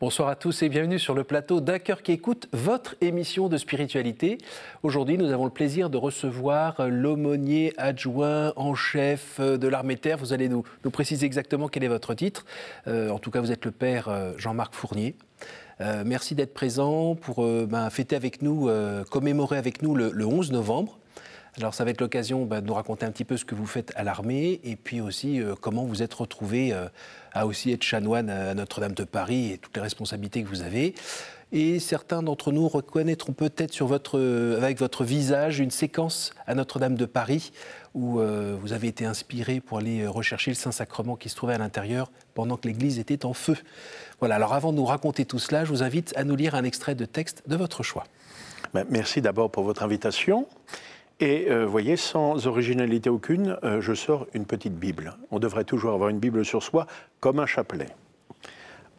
Bonsoir à tous et bienvenue sur le plateau d'un cœur qui écoute votre émission de spiritualité. Aujourd'hui, nous avons le plaisir de recevoir l'aumônier adjoint en chef de l'armée terre. Vous allez nous, préciser exactement quel est votre titre. Euh, en tout cas, vous êtes le père euh, Jean-Marc Fournier. Euh, merci d'être présent pour ben, fêter avec nous, commémorer avec nous le, le 11 novembre. Alors ça va être l'occasion bah, de nous raconter un petit peu ce que vous faites à l'armée et puis aussi euh, comment vous êtes retrouvé euh, à aussi être chanoine à Notre-Dame de Paris et toutes les responsabilités que vous avez. Et certains d'entre nous reconnaîtront peut-être euh, avec votre visage une séquence à Notre-Dame de Paris où vous avez été inspiré pour aller rechercher le Saint-Sacrement qui se trouvait à l'intérieur pendant que l'Église était en feu. Voilà, alors avant de nous raconter tout cela, je vous invite à nous lire un extrait de texte de votre choix. Merci d'abord pour votre invitation. Et euh, voyez, sans originalité aucune, euh, je sors une petite Bible. On devrait toujours avoir une Bible sur soi, comme un chapelet.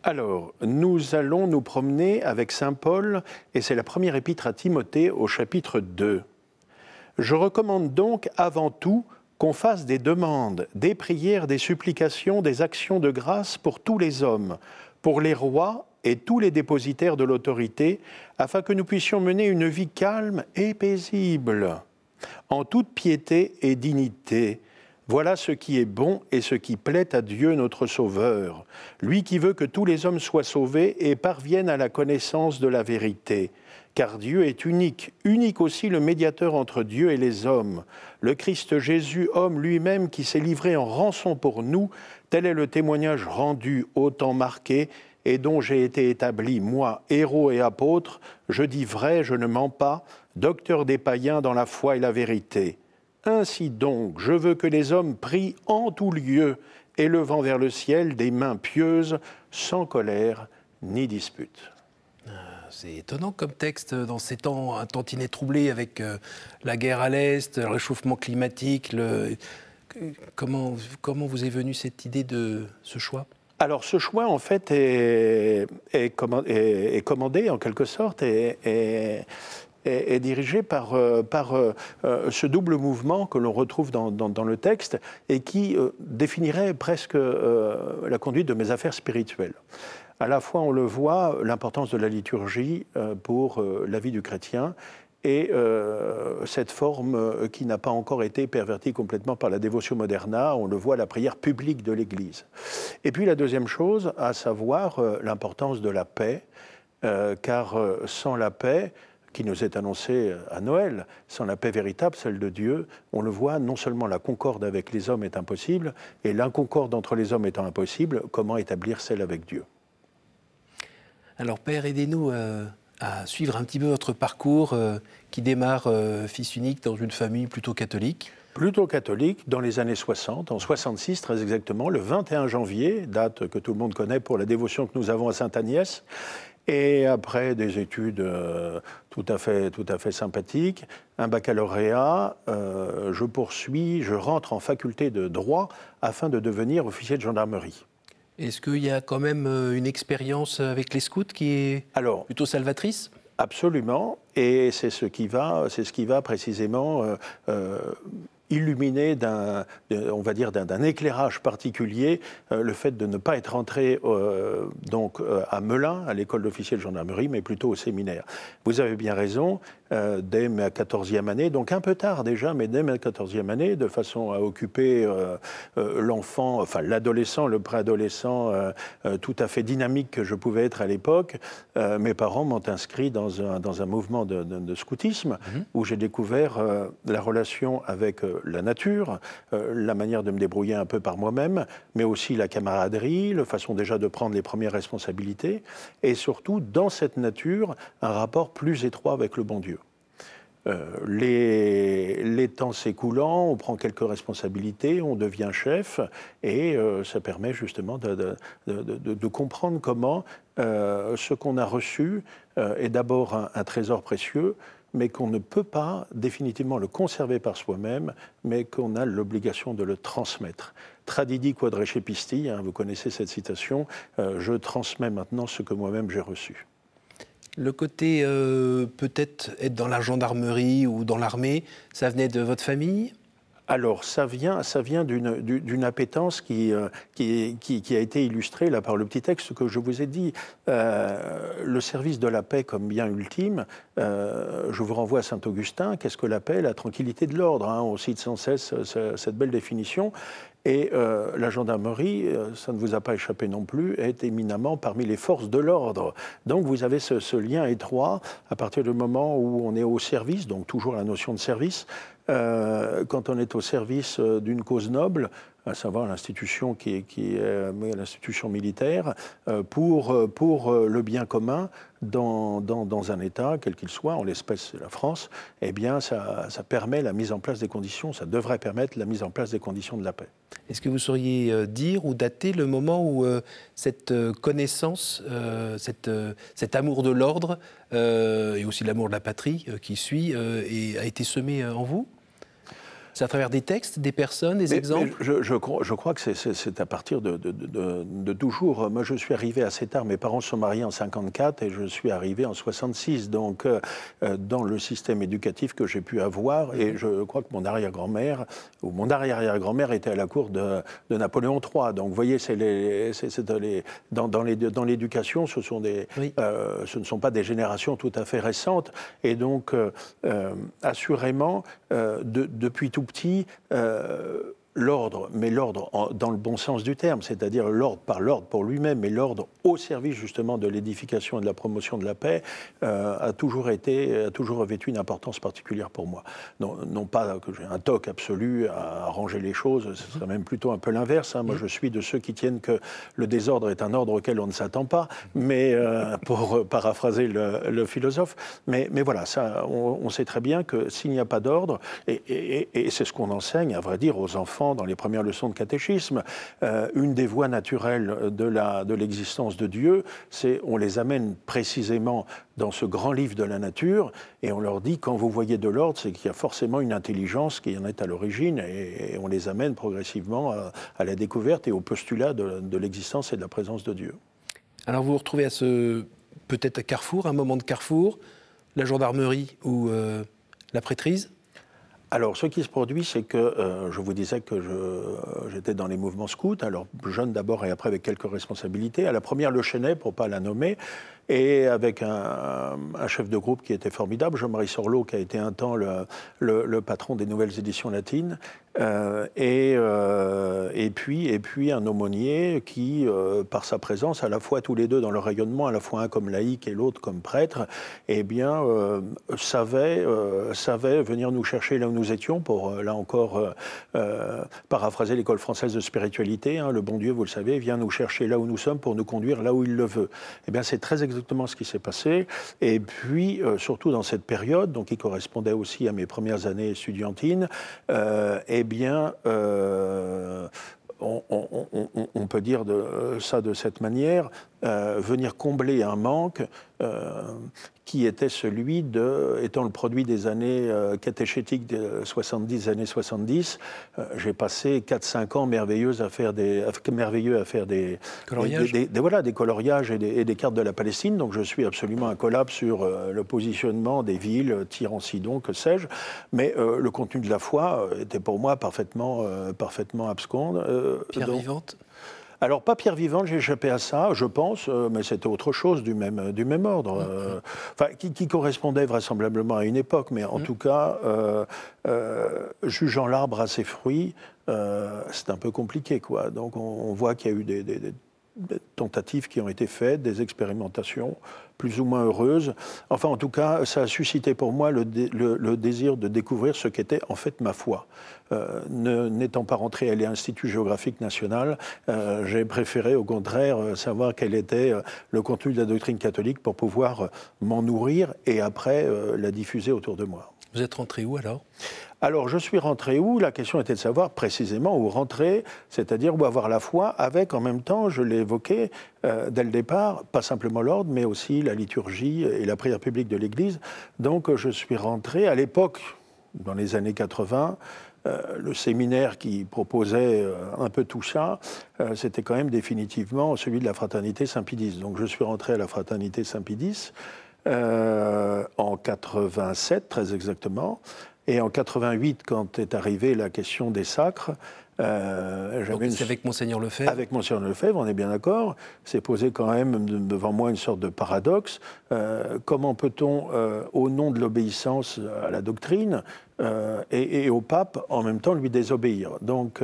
Alors, nous allons nous promener avec Saint Paul, et c'est la première épître à Timothée au chapitre 2. Je recommande donc avant tout qu'on fasse des demandes, des prières, des supplications, des actions de grâce pour tous les hommes, pour les rois et tous les dépositaires de l'autorité, afin que nous puissions mener une vie calme et paisible en toute piété et dignité. Voilà ce qui est bon et ce qui plaît à Dieu notre Sauveur, lui qui veut que tous les hommes soient sauvés et parviennent à la connaissance de la vérité. Car Dieu est unique, unique aussi le médiateur entre Dieu et les hommes. Le Christ Jésus, homme lui-même qui s'est livré en rançon pour nous, tel est le témoignage rendu au temps marqué et dont j'ai été établi, moi, héros et apôtre, je dis vrai, je ne mens pas, docteur des païens dans la foi et la vérité. Ainsi donc, je veux que les hommes prient en tout lieu, élevant vers le ciel des mains pieuses, sans colère ni dispute. C'est étonnant comme texte dans ces temps, un tantinet troublé avec euh, la guerre à l'Est, le réchauffement climatique. Le... Comment, comment vous est venue cette idée de ce choix? Alors ce choix, en fait, est, est, commandé, est, est commandé en quelque sorte et, est, dirigé par, euh, par euh, ce double mouvement que l'on retrouve dans, dans, le texte et qui euh, définirait presque euh, la conduite de mes affaires spirituelles. À la fois, on le voit, l'importance de la liturgie euh, pour euh, la vie du chrétien et euh, cette forme euh, qui n'a pas encore été pervertie complètement par la dévotion moderna, on le voit, la prière publique de l'Église. Et puis la deuxième chose, à savoir euh, l'importance de la paix, euh, car euh, sans la paix, qui nous est annoncée à Noël, sans la paix véritable, celle de Dieu, on le voit, non seulement la concorde avec les hommes est impossible, et l'inconcorde entre les hommes étant impossible, comment établir celle avec Dieu? Alors Père, aidez-nous euh, à suivre un petit peu votre parcours euh, qui démarre euh, fils unique dans une famille plutôt catholique. Plutôt catholique dans les années 60, en 66 très exactement, le 21 janvier, date que tout le monde connaît pour la dévotion que nous avons à Sainte Agnès. Et après des études euh, tout, à fait, tout à fait sympathiques, un baccalauréat, euh, je poursuis, je rentre en faculté de droit afin de devenir officier de gendarmerie. Est-ce qu'il y a quand même euh, une expérience avec les scouts qui est Alors, plutôt salvatrice? Absolument, et c'est ce qui va, c'est ce qui va précisément euh, illuminer d'un, on va dire d'un éclairage particulier euh, le fait de ne pas être entré euh, donc euh, à Melun, à l'école d'officier de gendarmerie, mais plutôt au séminaire. Vous avez bien raison. Euh, dès ma 14e année, donc un peu tard déjà, mais dès ma 14e année, de façon à occuper euh, euh, l'enfant, enfin l'adolescent, le préadolescent tout à fait dynamique que je pouvais être à l'époque, mes parents m'ont inscrit dans un, dans un mouvement de, de- de scoutisme Mhm. où j'ai découvert la relation avec la nature, la manière de me débrouiller un peu par moi-même, mais aussi la camaraderie, la façon déjà de prendre les premières responsabilités, et surtout dans cette nature, un rapport plus étroit avec le bon Dieu. Euh, les, temps s'écoulant, on prend quelques responsabilités, on devient chef, et euh, ça permet justement de, comprendre comment euh, ce qu'on a reçu est d'abord un, trésor précieux, mais qu'on ne peut pas définitivement le conserver par soi-même, mais qu'on a l'obligation de le transmettre. Tradidi pisti, hein, vous connaissez cette citation, je transmets maintenant ce que moi-même j'ai reçu. Le côté euh, peut-être être dans la gendarmerie ou dans l'armée, ça venait de votre famille? Alors, ça vient, ça vient d'une appétence qui, euh, qui, a été illustrée là, par le petit texte que je vous ai dit. Euh, le service de la paix comme bien ultime, je vous renvoie à Saint-Augustin. Qu'est-ce que la paix? La tranquillité de l'ordre. Hein, on cite sans cesse cette belle définition. Et la gendarmerie, ça ne vous a pas échappé non plus, est éminemment parmi les forces de l'ordre. Donc vous avez ce, lien étroit à partir du moment où on est au service, donc toujours la notion de service, euh, quand on est au service euh, d'une cause noble, à savoir l'institution qui qui est l'institution militaire, euh, pour, pour le bien commun dans, dans, un État, quel qu'il soit, en l'espèce la France, eh bien ça, ça, permet la mise en place des conditions, ça devrait permettre la mise en place des conditions de la paix. Est-ce que vous sauriez dire ou dater le moment où cette connaissance, cette, cet amour de l'ordre et aussi l'amour de la patrie qui suit a été semé en vous? C'est à travers des textes, des personnes, des exemples je, je, crois, je, crois, que c'est à partir de, de, de, toujours. Moi, je suis arrivé assez tard. Mes parents sont mariés en 54 et je suis arrivé en 66. Donc, euh, euh, dans le système éducatif que j'ai pu avoir, et je crois que mon arrière-grand-mère, ou mon arrière-arrière-grand-mère était à la cour de, Napoléon III. Donc, vous voyez, c'est les, les, dans, dans l'éducation, ce, sont des, euh, ce ne sont pas des générations tout à fait récentes. Et donc, assurément, depuis tout petit, euh, l'ordre, mais l'ordre dans le bon sens du terme, c'est-à-dire l'ordre par l'ordre pour lui-même, mais l'ordre au service justement de l'édification et de la promotion de la paix, euh, a toujours été, a toujours revêtu une importance particulière pour moi. Non, non pas que j'ai un toc absolu à arranger les choses, ce serait même plutôt un peu l'inverse. Hein. Moi, je suis de ceux qui tiennent que le désordre est un ordre auquel on ne s'attend pas, mais euh, pour paraphraser le, philosophe. Mais, mais voilà, ça, on, sait très bien que s'il n'y a pas d'ordre, et, et, et c'est ce qu'on enseigne, à vrai dire, aux enfants dans les premières leçons de catéchisme, euh, une des voies naturelles de l'existence de, Dieu, c'est on les amène précisément dans ce grand livre de la nature et on leur dit quand vous voyez de l'ordre, c'est qu'il y a forcément une intelligence qui en est à l'origine et, on les amène progressivement à, la découverte et au postulat de, l'existence et de la présence de Dieu. Alors vous vous retrouvez à ce peut-être carrefour, un moment de carrefour, la gendarmerie ou euh, la prêtrise? Alors, ce qui se produit, c'est que euh, je vous disais que j'étais dans les mouvements scouts, alors jeune d'abord et après avec quelques responsabilités. À la première, le Chenet, pour pas la nommer, et avec un, chef de groupe qui était formidable, Jean-Marie Sorlot, qui a été un temps le, patron des nouvelles éditions latines, euh, et, euh, et, puis, un aumônier qui, euh, par sa présence, à la fois tous les deux dans leur rayonnement, à la fois un comme laïc et l'autre comme prêtre, eh bien, savait, savait venir nous chercher là où nous étions, pour, là encore, paraphraser l'école française de spiritualité. Hein, le bon Dieu, vous le savez, vient nous chercher là où nous sommes pour nous conduire là où il le veut. Eh bien, c'est très exactement exactement ce qui s'est passé. Et puis, euh, surtout dans cette période, donc qui correspondait aussi à mes premières années estudiantines, euh, eh bien, euh, on, peut dire de, ça de cette manière, venir combler un manque qui était celui de, étant le produit des années euh, catéchétiques de 70, années 70, euh, j'ai passé 4-5 ans merveilleux à faire des, merveilleux à faire des, des, voilà, des coloriages et des, cartes de la Palestine. Donc je suis absolument incollable sur euh, le positionnement des villes, Tyran-Sidon, que sais-je. Mais le contenu de la foi était pour moi parfaitement, parfaitement absconde. Pierre vivante alors, pas pierre vivante, j'ai échappé à ça, je pense, euh, mais c'était autre chose du même, du même ordre, euh, enfin, qui, correspondait vraisemblablement à une époque, mais en mm. tout cas, euh, jugeant l'arbre à ses fruits, c'est un peu compliqué, quoi. Donc, on, voit qu'il y a eu des, des tentatives qui ont été faites, des expérimentations plus ou moins heureuses. Enfin, en tout cas, ça a suscité pour moi le, désir de découvrir ce qu'était en fait ma foi. Euh, n'étant pas rentré à l'Institut géographique national, euh, j'ai préféré au contraire euh, savoir quel était le contenu de la doctrine catholique pour pouvoir m'en nourrir et après la diffuser autour de moi. Vous êtes rentré où alors? Alors, je suis rentré où? La question était de savoir précisément où rentrer, c'est-à-dire où avoir la foi, avec en même temps, je l'ai évoqué euh, dès le départ, pas simplement l'ordre, mais aussi la liturgie et la prière publique de l'Église. Donc, je suis rentré à l'époque, dans les années 80, euh, le séminaire qui proposait euh, un peu tout ça, c'était quand même définitivement celui de la fraternité Saint-Pédis. Donc je suis rentré à la fraternité Saint-Pédis en 87, très exactement. Et en 88, quand est arrivée la question des sacres, euh, c'est avec Monseigneur Lefebvre Avec Monseigneur Lefebvre, on est bien d'accord. C'est posé quand même devant moi une sorte de paradoxe. Euh, comment peut-on, euh, au nom de l'obéissance à la doctrine et, au pape, en même temps lui désobéir Donc,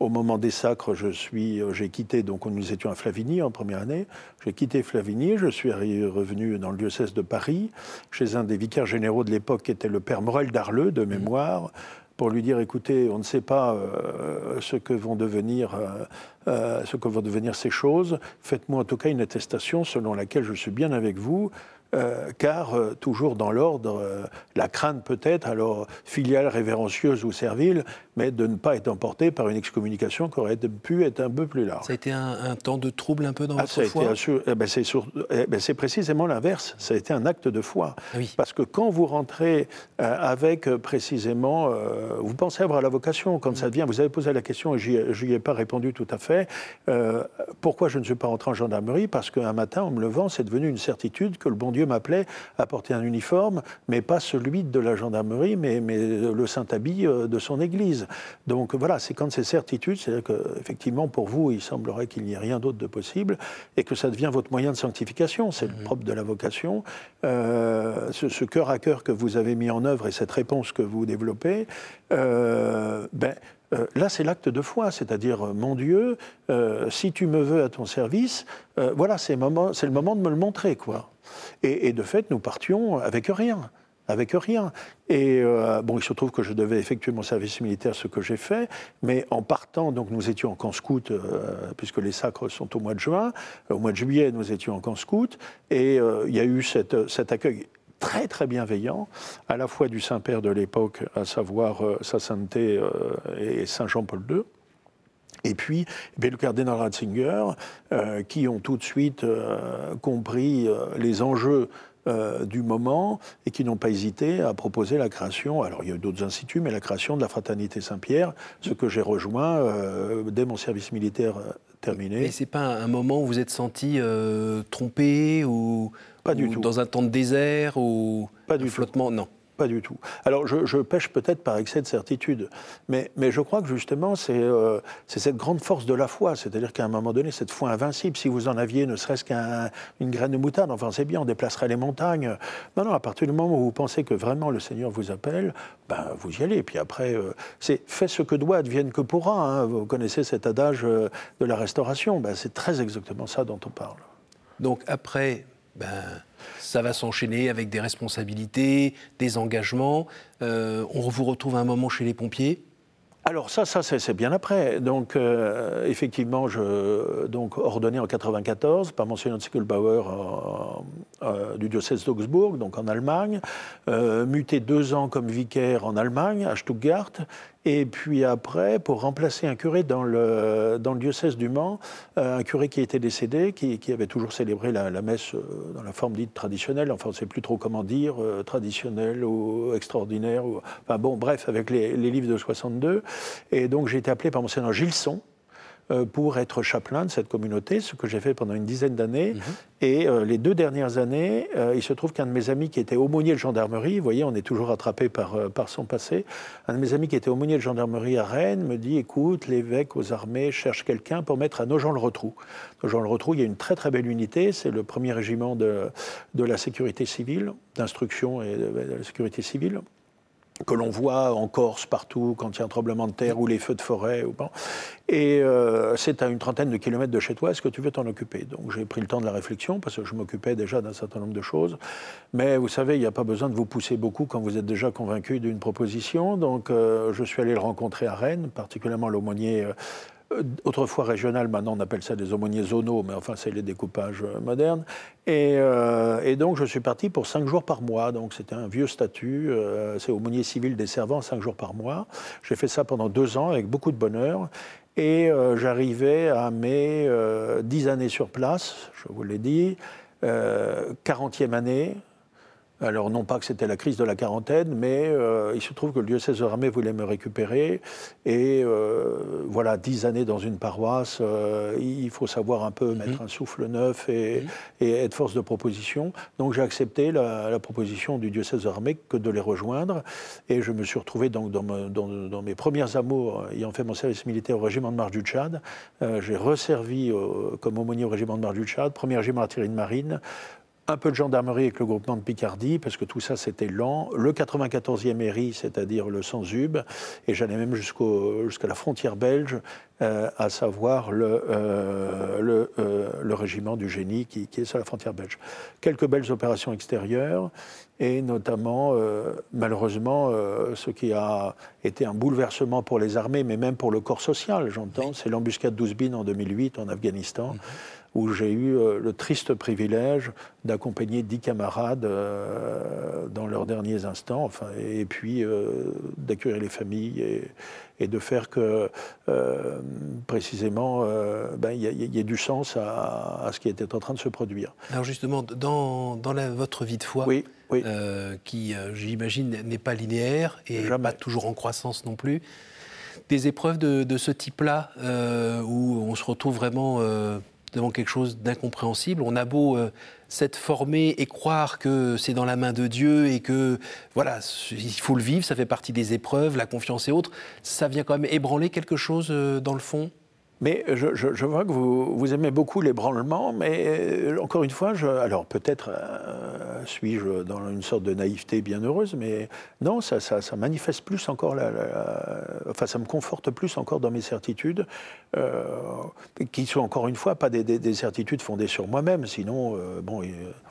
au moment des sacres, je suis, j'ai quitté, donc nous étions à Flavigny en première année, j'ai quitté Flavigny, je suis revenu dans le diocèse de Paris, chez un des vicaires généraux de l'époque qui était le père Morel d'Arleux, de mémoire pour lui dire écoutez, on ne sait pas euh, ce, que vont devenir, euh, euh, ce que vont devenir ces choses. Faites-moi en tout cas une attestation selon laquelle je suis bien avec vous. Euh, car euh, toujours dans l'ordre, euh, la crainte peut-être, alors filiale, révérencieuse ou servile, mais de ne pas être emporté par une excommunication qui aurait pu être un peu plus large. Ça a été un, temps de trouble un peu dans ah, votre foi? eh ben, eh ben, C'est précisément l'inverse, ça a été un acte de foi. Parce que quand vous rentrez avec précisément, vous pensez avoir la vocation, quand ça devient, vous avez posé la question et je n'y ai pas répondu tout à fait, pourquoi je ne suis pas rentré en gendarmerie? Parce qu'un matin, en me levant, c'est devenu une certitude que le bon Dieu m'appelait à porter un uniforme, mais pas celui de la gendarmerie, mais, mais le saint-habit euh, de son église. Donc voilà, c'est quand ces certitudes, c'est-à-dire qu'effectivement, pour vous, il semblerait qu'il n'y ait rien d'autre de possible, et que ça devient votre moyen de sanctification, c'est le mhm. propre de la vocation. Euh, ce, cœur à cœur que vous avez mis en œuvre et cette réponse que vous développez, euh, ben, là, c'est l'acte de foi, c'est-à-dire, mon Dieu, si tu me veux à ton service, voilà, c'est le moment de me le montrer, quoi. Et, de fait, nous partions avec rien avec rien. Et euh, bon, il se trouve que je devais effectuer mon service militaire, ce que j'ai fait, mais en partant, donc nous étions en camp scout, euh, puisque les sacres sont au mois de juin, au mois de juillet, nous étions en camp scout, et euh, il y a eu cet accueil très très bienveillant, à la fois du Saint-Père de l'époque, à savoir Sa Sainteté et Saint Jean-Paul II, et puis eh le cardinal Ratzinger, euh, qui ont tout de suite euh, compris euh, les enjeux du moment et qui n'ont pas hésité à proposer la création, alors il y a eu d'autres instituts, mais la création de la Fraternité Saint-Pierre, ce que j'ai rejoint dès mon service militaire terminé. Et c'est pas un moment où vous êtes senti trompé ou, pas du tout. dans un temps de désert ou pas du flottement? Non. Pas du tout. Alors, je, pêche peut-être par excès de certitude, mais, mais je crois que justement, euh, c'est cette grande force de la foi. C'est-à-dire qu'à un moment donné, cette foi invincible, si vous en aviez ne serait-ce qu'une graine de moutarde, enfin, c'est bien, on déplacerait les montagnes. Non, non, à partir du moment où vous pensez que vraiment le Seigneur vous appelle, ben, vous y allez. Puis après, euh, c'est fait ce que doit, advienne que pourra. Hein. Vous connaissez cet adage euh, de la restauration. Ben, c'est très exactement ça dont on parle. Donc, après, ben ça va s'enchaîner avec des responsabilités, des engagements. Euh, on vous retrouve un moment chez les pompiers alors ça, ça c'est bien après. Donc euh, effectivement, je donc ordonné en 94 par Monseigneur Zickelbauer euh, du diocèse d'Augsbourg, donc en Allemagne, muté deux ans comme vicaire en Allemagne, à Stuttgart, et puis après, pour remplacer un curé dans le, dans le diocèse du Mans, euh, un curé qui était décédé, qui, qui avait toujours célébré la, messe euh, dans la forme dite traditionnelle, enfin on ne sait plus trop comment dire, euh, traditionnelle ou extraordinaire, ou, enfin bon, bref, avec les, les livres de 62. Et donc j'ai été appelé par Monseigneur Gilson, pour être chapelain de cette communauté, ce que j'ai fait pendant une dizaine d'années. Mhm. Et euh, les deux dernières années, euh, il se trouve qu'un de mes amis qui était aumônier de gendarmerie, vous voyez, on est toujours attrapé par, par son passé, un de mes amis qui était aumônier de gendarmerie à Rennes me dit, écoute, l'évêque aux armées cherche quelqu'un pour mettre à Nogent-le-Rotrou. Nogent-le-Rotrou, il y a une très très belle unité, c'est le premier régiment de, de la sécurité civile, d'instruction et de la sécurité civile que l'on voit en Corse partout quand il y a un tremblement de terre ou les feux de forêt. Ou Et euh, c'est à une trentaine de kilomètres de chez toi, est-ce que tu veux t'en occuper? Donc j'ai pris le temps de la réflexion parce que je m'occupais déjà d'un certain nombre de choses. Mais vous savez, il n'y a pas besoin de vous pousser beaucoup quand vous êtes déjà convaincu d'une proposition. Donc euh, je suis allé le rencontrer à Rennes, particulièrement l'aumônier euh, autrefois régional, maintenant on appelle ça des aumôniers zonaux, mais enfin c'est les découpages euh, modernes. Euh, et, donc je suis parti pour cinq jours par mois, donc c'était un vieux statut, c'est aumônier civil des servants, cinq jours par mois. J'ai fait ça pendant deux ans avec beaucoup de bonheur. Et j'arrivais à mes dix années sur place, je vous l'ai dit, quarantième année, Alors, non pas que c'était la crise de la quarantaine, mais euh, il se trouve que le diocèse de Ramée voulait me récupérer. Et euh, voilà, dix années dans une paroisse, euh, il faut savoir un peu mhm. mettre un souffle neuf mhm. et, être force de proposition. Donc, j'ai accepté la, proposition du diocèse de Ramée que de les rejoindre. Et je me suis retrouvé donc dans, dans, mes premières amours, ayant fait mon service militaire au régiment de marche du Tchad. j'ai resservi comme aumônier au régiment de marche du Tchad, premier régiment artillerie de marine un peu de gendarmerie avec le groupement de Picardie, parce que tout ça c'était lent. Le 94e ERI, c'est-à-dire le Sans-Ub, et j'allais même jusqu'à la frontière belge, euh, à savoir le, euh, le, euh, le, régiment du génie qui, qui, est sur la frontière belge. Quelques belles opérations extérieures, et notamment, malheureusement, ce qui a été un bouleversement pour les armées, mais même pour le corps social, j'entends, c'est l'embuscade d'Ouzbin en 2008 en Afghanistan. Mhm où j'ai eu euh, le triste privilège d'accompagner dix camarades euh, dans leurs derniers instants, enfin, et puis euh, d'accueillir les familles et, de faire que, précisément, ben, il y, ait du sens à, ce qui était en train de se produire. Alors justement, dans, dans votre vie de foi, qui, j'imagine, n'est pas linéaire et pas toujours en croissance non plus, des épreuves de, de ce type-là, où on se retrouve vraiment devant quelque chose d'incompréhensible. On a beau euh, s'être formé et croire que c'est dans la main de Dieu et que voilà, il faut le vivre, ça fait partie des épreuves, la confiance et autres. Ça vient quand même ébranler quelque chose euh, dans le fond? Mais je, vois que vous, vous, aimez beaucoup l'ébranlement, mais euh, encore une fois, je, alors peut-être euh, suis-je dans une sorte de naïveté bienheureuse, mais non, ça, ça, manifeste plus encore, la, enfin ça me conforte plus encore dans mes certitudes, euh, qui sont encore une fois pas des, certitudes fondées sur moi-même, sinon, bon,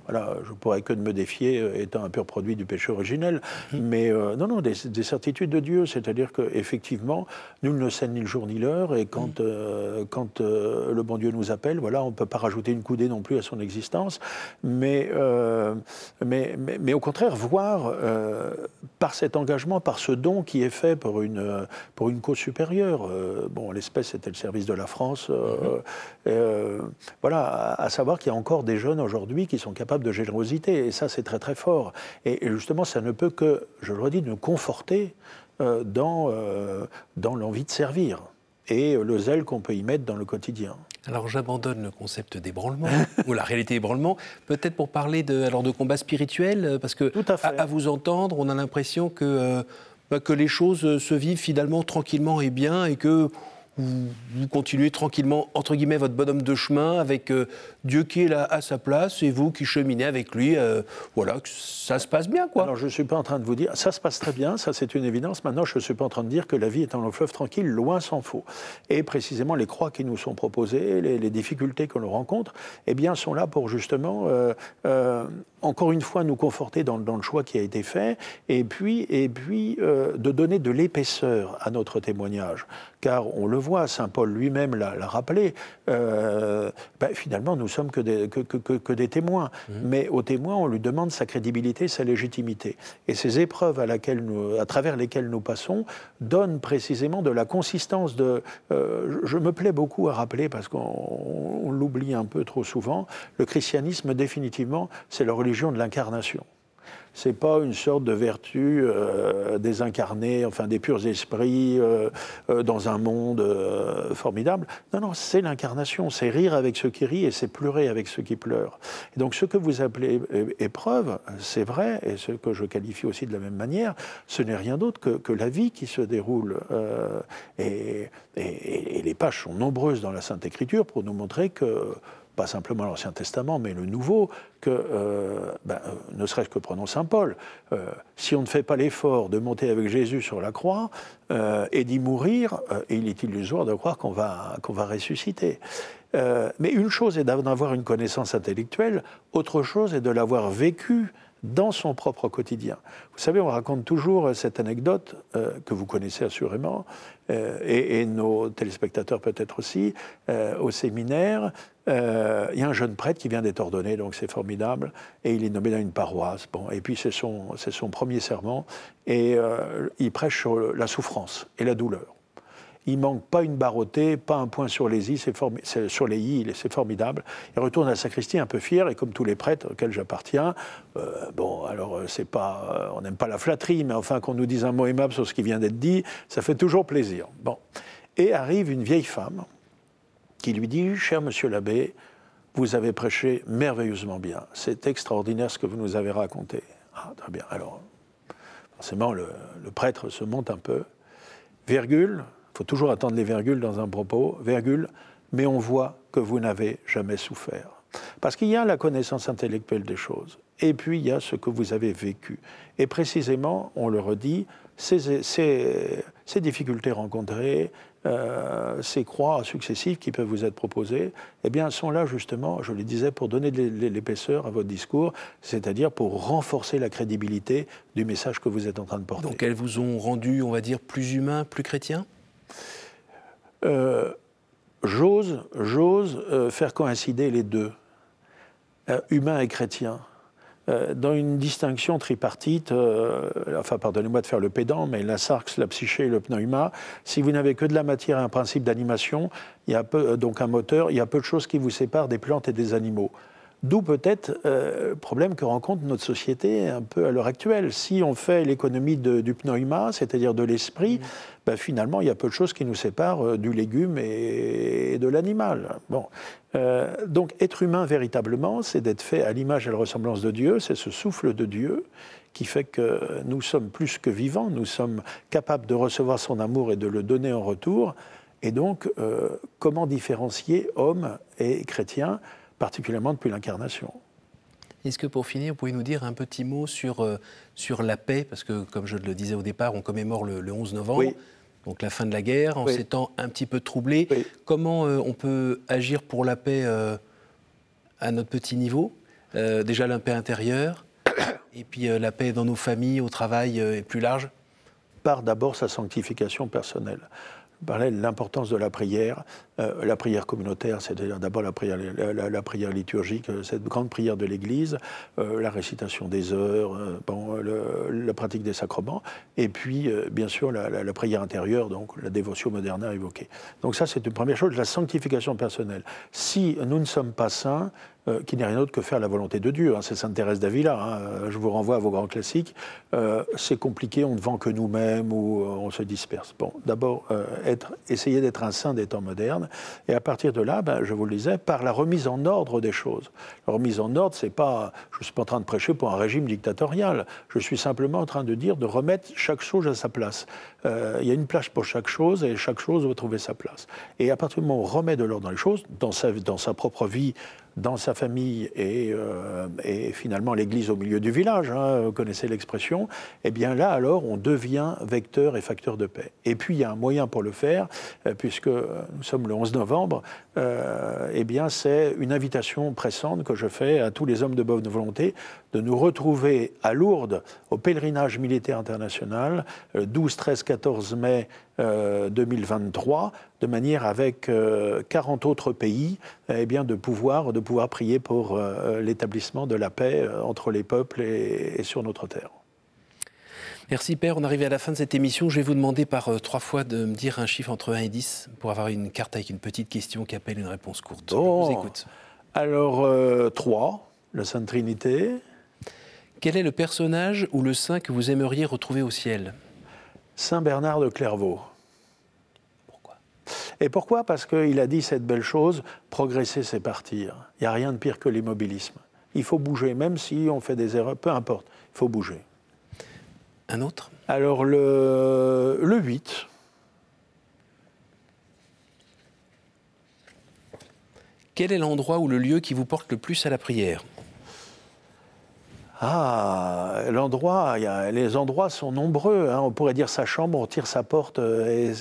voilà, je pourrais que de me défier étant un pur produit du péché originel, mmh. mais non, non, des, certitudes de Dieu, c'est-à-dire qu'effectivement, nul ne sait ni le jour ni l'heure, et quand... Mmh. Euh, quand euh, le bon Dieu nous appelle, voilà, on ne peut pas rajouter une coudée non plus à son existence, mais, euh, mais, mais, au contraire, voir par cet engagement, par ce don qui est fait pour une, pour une cause supérieure, bon, l'espèce c'était le service de la France, mm-hmm. voilà, à, savoir qu'il y a encore des jeunes aujourd'hui qui sont capables de générosité, et ça c'est très très fort. Et, justement, ça ne peut que, je le redis, nous conforter dans, dans l'envie de servir et le zèle qu'on peut y mettre dans le quotidien. Alors j'abandonne le concept d'ébranlement, ou la réalité d'ébranlement, peut-être pour parler de, alors de combat spirituel, euh, parce que à, vous entendre, on a l'impression que, euh, bah, que les choses se vivent finalement tranquillement et bien, et que vous, continuez tranquillement, entre guillemets, votre bonhomme de chemin avec euh, Dieu qui est là à sa place et vous qui cheminez avec lui. Euh, voilà, ça se passe bien, quoi. Alors, je ne suis pas en train de vous dire, ça se passe très bien, ça c'est une évidence. Maintenant, je ne suis pas en train de dire que la vie est un long fleuve tranquille, loin s'en faut. Et précisément, les croix qui nous sont proposées, les, difficultés que l'on rencontre, eh bien, sont là pour justement, euh, encore une fois, nous conforter dans, dans, le choix qui a été fait, et puis, et puis de donner de l'épaisseur à notre témoignage. Car on le voit, Saint Paul lui-même l'a rappelé, euh, ben, finalement, nous sommes que des, que, que, des témoins. Mmh. Mais aux témoins, on lui demande sa crédibilité, sa légitimité. Et ces épreuves à, laquelle nous, à travers lesquelles nous passons donnent précisément de la consistance de... Euh, je me plais beaucoup à rappeler, parce qu'on l'oublie un peu trop souvent, le christianisme, définitivement, c'est la religion de l'incarnation c'est pas une sorte de vertu euh, désincarnée, enfin des purs esprits euh, euh, dans un monde formidable. Non, non, c'est l'incarnation, c'est rire avec ceux qui rient et c'est pleurer avec ceux qui pleurent. Et donc ce que vous appelez épreuve, c'est vrai, et ce que je qualifie aussi de la même manière, ce n'est rien d'autre que, que, la vie qui se déroule. Et, et les pages sont nombreuses dans la Sainte Écriture pour nous montrer que pas simplement l'Ancien Testament, mais le Nouveau, que, euh, ben, euh, ne serait-ce que prenons Saint Paul, euh, si on ne fait pas l'effort de monter avec Jésus sur la croix et d'y mourir, il est illusoire de croire qu'on va, qu'on va ressusciter. mais une chose est d'en avoir une connaissance intellectuelle, autre chose est de l'avoir vécu dans son propre quotidien. Vous savez, on raconte toujours cette anecdote euh, que vous connaissez assurément, euh, et, nos téléspectateurs peut-être aussi, euh, au séminaire. Il y a un jeune prêtre qui vient d'être ordonné, donc c'est formidable, et il est nommé dans une paroisse. Bon, et puis c'est son, son premier serment, et il prêche sur la souffrance et la douleur. Il manque pas une barre pas un point sur les i, c'est sur les i, c'est formidable. Il retourne à la sacristie un peu fier, et comme tous les prêtres auxquels j'appartiens, euh, bon, alors euh, c'est pas, euh, on n'aime pas la flatterie, mais enfin qu'on nous dise un mot aimable sur ce qui vient d'être dit, ça fait toujours plaisir. Bon, et arrive une vieille femme qui lui dit, cher Monsieur l'abbé, vous avez prêché merveilleusement bien. C'est extraordinaire ce que vous nous avez raconté. Ah, très bien. Alors, forcément, le, le prêtre se monte un peu. Virgule, il faut toujours attendre les virgules dans un propos, virgule, mais on voit que vous n'avez jamais souffert. Parce qu'il y a la connaissance intellectuelle des choses, et puis il y a ce que vous avez vécu. Et précisément, on le redit, ces, difficultés rencontrées, euh, ces croix successives qui peuvent vous être proposées, eh bien, sont là justement, je le disais, pour donner de l'épaisseur à votre discours, c'est-à-dire pour renforcer la crédibilité du message que vous êtes en train de porter. Donc elles vous ont rendu, on va dire, plus humain, plus chrétien euh, J'ose, j'ose euh, faire coïncider les deux, humain et chrétien. Euh, dans une distinction tripartite, euh, enfin pardonnez-moi de faire le pédant, mais la sarx, la psyché et le pneuma, si vous n'avez que de la matière et un principe d'animation, il y a peu, donc un moteur, il y a peu de choses qui vous séparent des plantes et des animaux. D'où peut-être euh, le problème que rencontre notre société un peu à l'heure actuelle. Si on fait l'économie du pneuma, c'est-à-dire de l'esprit, mmh. ben, finalement, il y a peu de choses qui nous séparent euh, du légume et, de l'animal. Bon. Euh, donc, être humain véritablement, c'est d'être fait à l'image et à la ressemblance de Dieu, c'est ce souffle de Dieu qui fait que nous sommes plus que vivants, nous sommes capables de recevoir son amour et de le donner en retour. Et donc, comment différencier homme et chrétien particulièrement depuis l'incarnation. Est-ce que pour finir, vous pouvez nous dire un petit mot sur, euh, sur la paix? Parce que, comme je le disais au départ, on commémore le, 11 novembre, donc la fin de la guerre, en ces temps un petit peu troublés. Comment euh, on peut agir pour la paix euh, à notre petit niveau? Déjà la paix intérieure, et puis la paix dans nos familles, au travail et plus large? Par d'abord sa sanctification personnelle parlais de l'importance de la prière. Euh, la prière communautaire, c'est-à-dire d'abord la prière, la, prière liturgique, euh, cette grande prière de l'Église, euh, la récitation des heures, bon, la pratique des sacrements, et puis bien sûr la, prière intérieure, donc la dévotion moderne à évoquer. Donc ça, c'est une première chose, la sanctification personnelle. Si nous ne sommes pas saints, euh, qui n'est rien d'autre que faire la volonté de Dieu. Hein. C'est Sainte Thérèse d'Avila. Hein. Je vous renvoie à vos grands classiques. Euh, c'est compliqué, on ne vend que nous-mêmes ou euh, on se disperse. Bon, d'abord, essayer d'être un saint des temps modernes. Et à partir de là, ben, je vous le disais, par la remise en ordre des choses. La remise en ordre, c'est pas. Je ne suis pas en train de prêcher pour un régime dictatorial. Je suis simplement en train de dire de remettre chaque chose à sa place. Il y a une place pour chaque chose et chaque chose doit trouver sa place. Et à partir du moment où on remet de l'ordre dans les choses, dans sa, dans sa propre vie, dans sa famille et, euh, et finalement l'Église au milieu du village, hein, vous connaissez l'expression, eh bien là alors on devient vecteur et facteur de paix. Et puis il y a un moyen pour le faire, euh, puisque nous sommes le 11 novembre, euh, eh bien c'est une invitation pressante que je fais à tous les hommes de bonne volonté de nous retrouver à Lourdes au pèlerinage militaire international 12, 13, 14 mai 2023, de manière avec 40 autres pays, eh bien de pouvoir, de pouvoir prier pour euh, l'établissement de la paix euh, entre les peuples et, sur notre terre. Merci Père, on arrive à la fin de cette émission. Je vais vous demander par euh, trois fois de me dire un chiffre entre 1 et 10 pour avoir une carte avec une petite question qui appelle une réponse courte. Je vous écoute. Alors, 3, la Sainte Trinité. Quel est le personnage ou le saint que vous aimeriez retrouver au ciel? Saint Bernard de Clairvaux. Et pourquoi? Parce qu'il a dit cette belle chose, progresser c'est partir. Il n'y a rien de pire que l'immobilisme. Il faut bouger, même si on fait des erreurs, peu importe, il faut bouger. Un autre? Alors le, le 8. Quel est l'endroit ou le lieu qui vous porte le plus à la prière? Ah, l'endroit, les endroits sont nombreux. Hein. On pourrait dire sa chambre, on tire sa porte. Euh,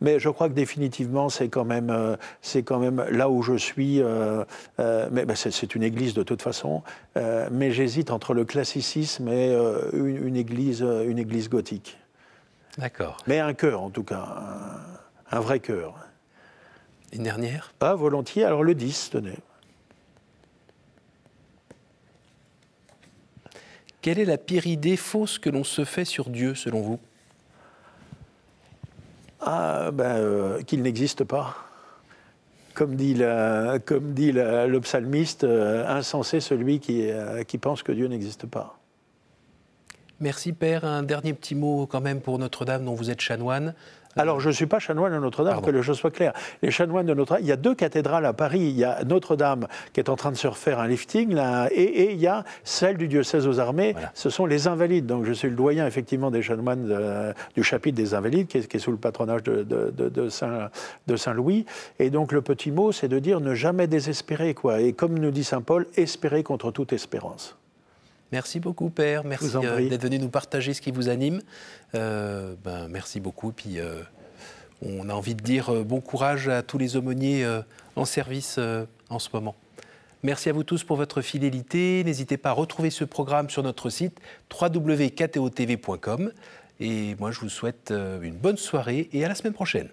mais je crois que définitivement, c'est quand même, euh, c'est quand même là où je suis. Euh, mais c'est une église de toute façon. mais j'hésite entre le classicisme et une, église, une église gothique. D'accord. Mais un cœur, en tout cas, un, vrai cœur. Une dernière? Pas volontiers. Alors le 10, tenez. Quelle est la pire idée fausse que l'on se fait sur Dieu, selon vous? Ah, ben, qu'il n'existe pas. Comme dit, le psalmiste, insensé celui qui, qui pense que Dieu n'existe pas. Merci Père. Un dernier petit mot quand même pour Notre-Dame dont vous êtes chanoine. Alors, je ne suis pas chanoine à Notre-Dame, que les choses soient claires. Les chanoines de Notre-Dame, il y a deux cathédrales à Paris. Il y a Notre-Dame qui est en train de se refaire un lifting, là, et, il y a celle du diocèse aux armées. Ce sont les Invalides. Donc, je suis le doyen, effectivement, des chanoines du chapitre des Invalides, qui est, sous le patronage de, de, Saint-Louis. et donc, le petit mot, c'est de dire ne jamais désespérer, quoi. Et comme nous dit Saint Paul, espérer contre toute espérance. Merci beaucoup, Père. Merci euh, d'être venu nous partager ce qui vous anime. Euh, ben, merci beaucoup. Puis, euh, on a envie de dire bon courage à tous les aumôniers en service en ce moment. Merci à vous tous pour votre fidélité. N'hésitez pas à retrouver ce programme sur notre site www.ktotv.com. Et moi, je vous souhaite une bonne soirée et à la semaine prochaine.